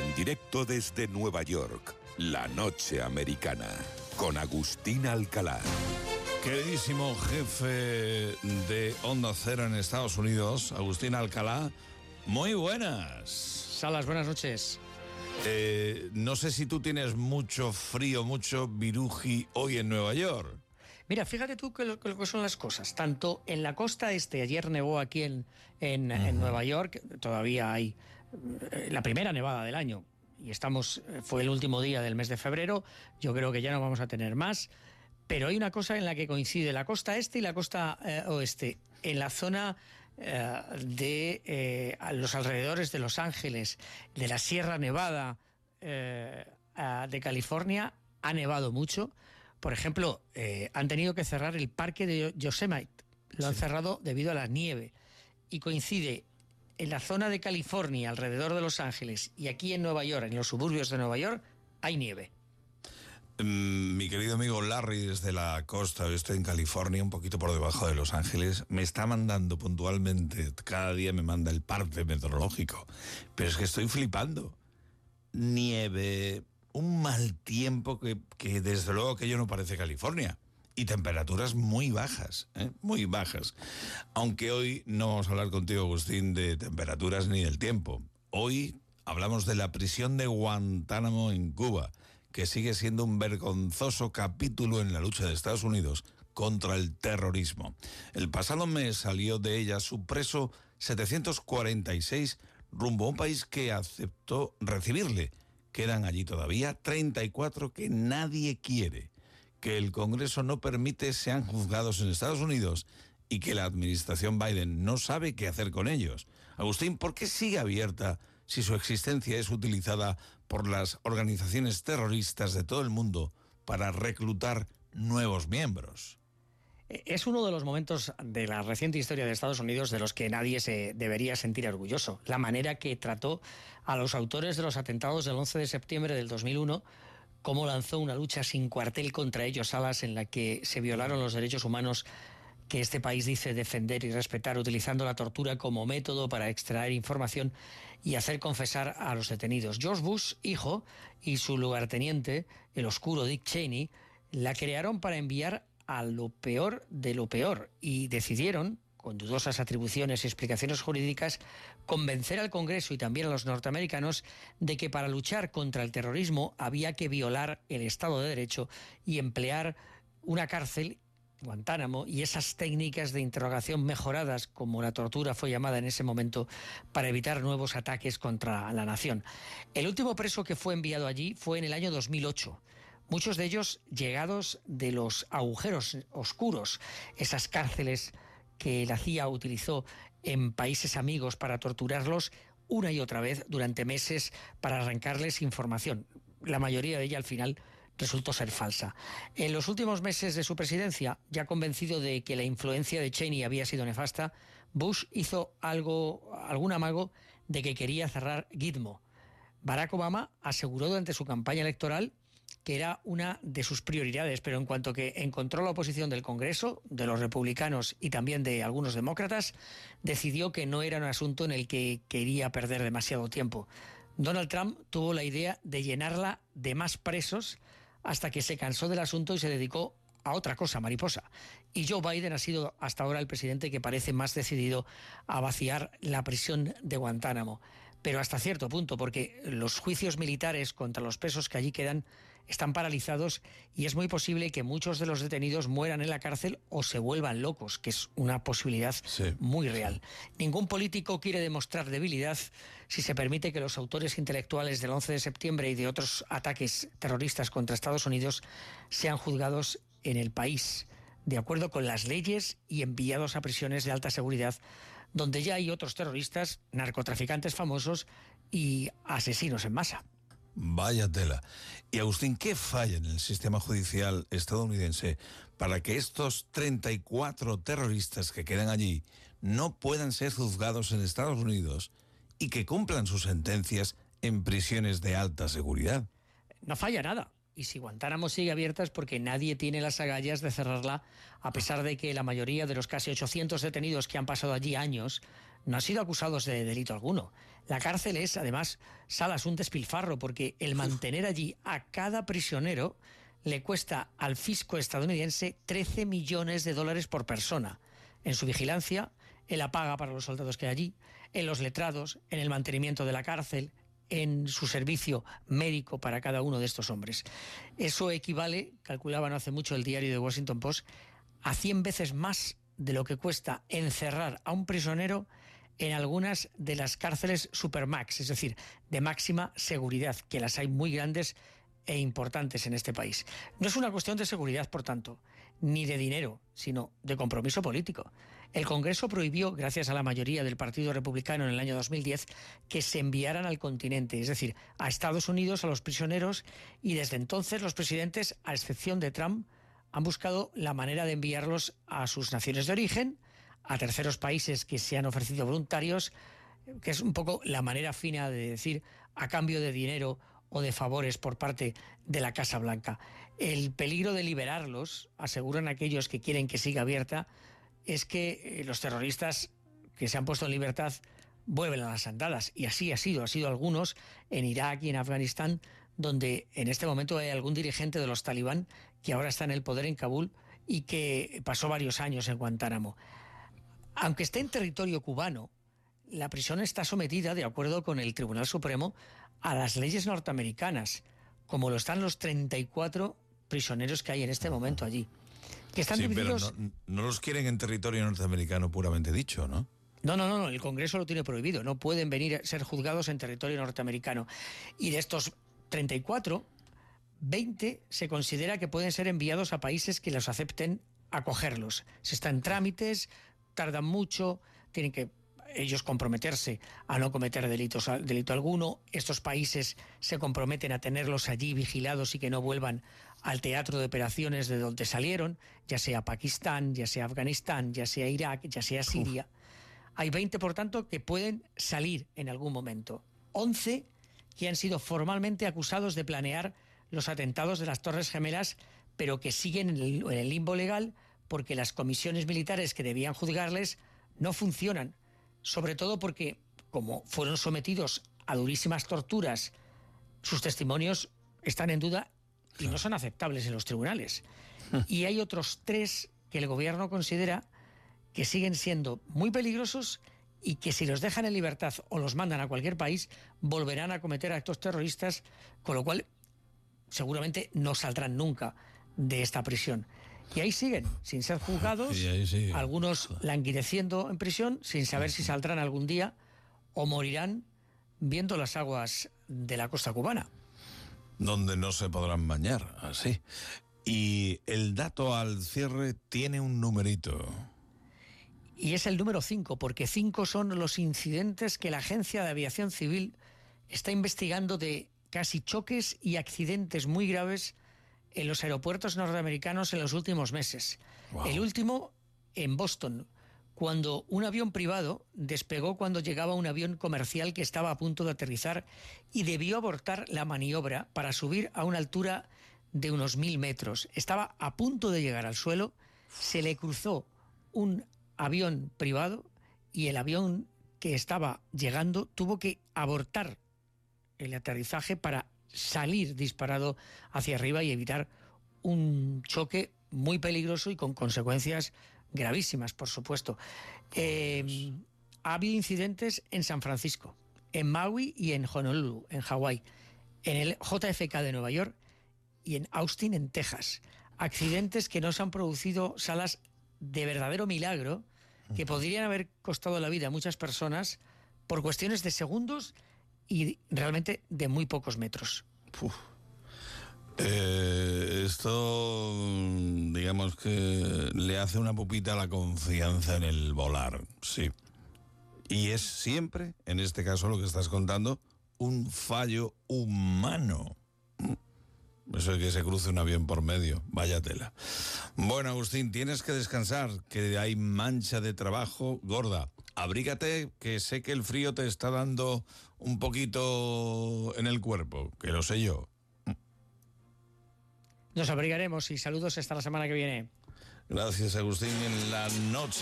En directo desde Nueva York, La Noche Americana, con Agustín Alcalá. Queridísimo jefe de Onda Cero en Estados Unidos, Agustín Alcalá, muy buenas. Salas, buenas noches. Eh, no sé si tú tienes mucho frío, mucho viruji hoy en Nueva York. Mira, fíjate tú que lo, que son las cosas. Tanto en la costa este, ayer nevó aquí en, en, Nueva York, todavía hay la primera nevada del año, y estamos, eh, fue el último día del mes de febrero, yo creo que ya no vamos a tener más, pero hay una cosa en la que coincide la costa este y la costa eh, oeste. En la zona de los alrededores de Los Ángeles, de la Sierra Nevada de California, ha nevado mucho por ejemplo, eh, han tenido que cerrar el parque de Yosemite. Lo han cerrado debido a la nieve. Y coincide en la zona de California, alrededor de Los Ángeles, y aquí en Nueva York, en los suburbios de Nueva York, hay nieve. Mm, mi querido amigo Larry desde la costa oeste en California, un poquito por debajo de Los Ángeles, me está mandando puntualmente, cada día me manda el parte meteorológico, pero es que estoy flipando. Nieve, un mal tiempo que, desde luego que yo no parece California. Y temperaturas muy bajas, ¿eh? muy bajas. Aunque hoy no vamos a hablar contigo, Agustín, de temperaturas ni del tiempo. Hoy hablamos de la prisión de Guantánamo en Cuba, que sigue siendo un vergonzoso capítulo en la lucha de Estados Unidos contra el terrorismo. El pasado mes salió de ella su preso 746 rumbo a un país que aceptó recibirle Quedan allí todavía 34 que nadie quiere, que el Congreso no permite sean juzgados en Estados Unidos y que la administración Biden no sabe qué hacer con ellos. Agustín, ¿por qué sigue abierta si su existencia es utilizada por las organizaciones terroristas de todo el mundo para reclutar nuevos miembros? Es uno de los momentos de la reciente historia de Estados Unidos de los que nadie se debería sentir orgulloso. La manera que trató a los autores de los atentados del 11 de septiembre del 2001 cómo lanzó una lucha sin cuartel contra ellos, salas en la que se violaron los derechos humanos que este país dice defender y respetar, utilizando la tortura como método para extraer información y hacer confesar a los detenidos. George Bush, hijo, y su lugarteniente, el oscuro Dick Cheney, la crearon para enviar a lo peor de lo peor y decidieron, con dudosas atribuciones y explicaciones jurídicas, convencer al Congreso y también a los norteamericanos de que para luchar contra el terrorismo había que violar el Estado de Derecho y emplear una cárcel Guantánamo y esas técnicas de interrogación mejoradas, como la tortura fue llamada en ese momento, para evitar nuevos ataques contra la nación. El último preso que fue enviado allí fue en el año 2008 muchos de ellos llegados de los agujeros oscuros, esas cárceles que la CIA utilizó en países amigos para torturarlos una y otra vez durante meses para arrancarles información. La mayoría de ella al final resultó ser falsa. En los últimos meses de su presidencia, ya convencido de que la influencia de Cheney había sido nefasta, Bush hizo algo, algún amago de que quería cerrar Gitmo. Barack Obama aseguró durante su campaña electoral que era una de sus prioridades, pero en cuanto que encontró la oposición del Congreso, de los republicanos y también de algunos demócratas, decidió que no era un asunto en el que quería perder demasiado tiempo. Donald Trump tuvo la idea de llenarla de más presos hasta que se cansó del asunto y se dedicó a otra cosa, mariposa. Y Joe Biden ha sido hasta ahora el presidente que parece más decidido a vaciar la prisión de Guantánamo. Pero hasta cierto punto, porque los juicios militares contra los presos que allí quedan están paralizados y es muy posible que muchos de los detenidos mueran en la cárcel o se vuelvan locos, que es una posibilidad muy real. Ningún político quiere demostrar debilidad si se permite que los autores intelectuales del 11 de septiembre y de otros ataques terroristas contra Estados Unidos sean juzgados en el país, de acuerdo con las leyes y enviados a prisiones de alta seguridad, donde ya hay otros terroristas, narcotraficantes famosos y asesinos en masa. Vaya tela. Y Agustín, ¿qué falla en el sistema judicial estadounidense para que estos 34 terroristas que quedan allí no puedan ser juzgados en Estados Unidos y que cumplan sus sentencias en prisiones de alta seguridad? No falla nada. Y si Guantánamo sigue abierta es porque nadie tiene las agallas de cerrarla, a pesar de que la mayoría de los casi 800 detenidos que han pasado allí años no han sido acusados de delito alguno. La cárcel es, además, Salas, un despilfarro, porque el mantener allí a cada prisionero le cuesta al fisco estadounidense 13 millones de dólares por persona en su vigilancia, en la paga para los soldados que hay allí, en los letrados, en el mantenimiento de la cárcel, en su servicio médico para cada uno de estos hombres. Eso equivale, calculaba no hace mucho el diario de Washington Post, a 100 veces más de lo que cuesta encerrar a un prisionero en algunas de las cárceles supermax, es decir, de máxima seguridad, que las hay muy grandes e importantes en este país. No es una cuestión de seguridad, por tanto, ni de dinero, sino de compromiso político. El Congreso prohibió, gracias a la mayoría del Partido Republicano en el año 2010, que se enviaran al continente, es decir, a Estados Unidos, a los prisioneros, y desde entonces los presidentes, a excepción de Trump, han buscado la manera de enviarlos a sus naciones de origen, a terceros países que se han ofrecido voluntarios, que es un poco la manera fina de decir a cambio de dinero o de favores por parte de la Casa Blanca. El peligro de liberarlos, aseguran aquellos que quieren que siga abierta, es que eh, los terroristas que se han puesto en libertad vuelven a las andadas. Y así ha sido, ha sido algunos en Irak y en Afganistán, donde en este momento hay algún dirigente de los talibán que ahora está en el poder en Kabul y que pasó varios años en Guantánamo. Aunque esté en territorio cubano, la prisión está sometida, de acuerdo con el Tribunal Supremo, a las leyes norteamericanas, como lo están los 34 prisioneros que hay en este momento allí. Que están sí, pero no, los quieren en territorio norteamericano puramente dicho, ¿no? No, no, no, el Congreso lo tiene prohibido. No pueden venir a ser juzgados en territorio norteamericano. Y de estos 34, 20 se considera que pueden ser enviados a países que los acepten acogerlos. Se están en trámites, tardan mucho, tienen que ellos comprometerse a no cometer delitos, delito alguno. Estos países se comprometen a tenerlos allí vigilados y que no vuelvan al teatro de operaciones de donde salieron, ya sea Pakistán, ya sea Afganistán, ya sea Irak, ya sea Siria. Hay 20, por tanto, que pueden salir en algún momento. 11 que han sido formalmente acusados de planear los atentados de las Torres Gemelas, pero que siguen en el limbo legal porque las comisiones militares que debían juzgarles no funcionan sobre todo porque, como fueron sometidos a durísimas torturas, sus testimonios están en duda y no son aceptables en los tribunales. Y hay otros tres que el gobierno considera que siguen siendo muy peligrosos y que si los dejan en libertad o los mandan a cualquier país, volverán a cometer actos terroristas, con lo cual seguramente no saldrán nunca de esta prisión. Y ahí siguen, sin ser juzgados, algunos languideciendo en prisión, sin saber si saldrán algún día o morirán viendo las aguas de la costa cubana. Donde no se podrán bañar, así. Y el dato al cierre tiene un numerito. Y es el número 5, porque 5 son los incidentes que la Agencia de Aviación Civil está investigando de casi choques y accidentes muy graves en los aeropuertos norteamericanos en los últimos meses. El último en Boston, cuando un avión privado despegó cuando llegaba un avión comercial que estaba a punto de aterrizar y debió abortar la maniobra para subir a una altura de unos mil metros. Estaba a punto de llegar al suelo, se le cruzó un avión privado y el avión que estaba llegando tuvo que abortar el aterrizaje para salir disparado hacia arriba y evitar un choque muy peligroso y con consecuencias gravísimas, por supuesto. Eh, ha habido incidentes en San Francisco, en Maui y en Honolulu, en Hawái, en el JFK de Nueva York y en Austin, en Texas. Accidentes que no se han producido, salas de verdadero milagro, que podrían haber costado la vida a muchas personas por cuestiones de segundos y realmente de muy pocos metros. Eh, esto, digamos que le hace una pupita a la confianza en el volar, sí. Y es siempre, en este caso lo que estás contando, un fallo humano. Eso es que se cruce un avión por medio, vaya tela. Bueno, Agustín, tienes que descansar, que hay mancha de trabajo gorda. Abrígate, que sé que el frío te está dando un poquito en el cuerpo, que lo sé yo. Nos abrigaremos y saludos hasta la semana que viene. Gracias, Agustín. En la noche.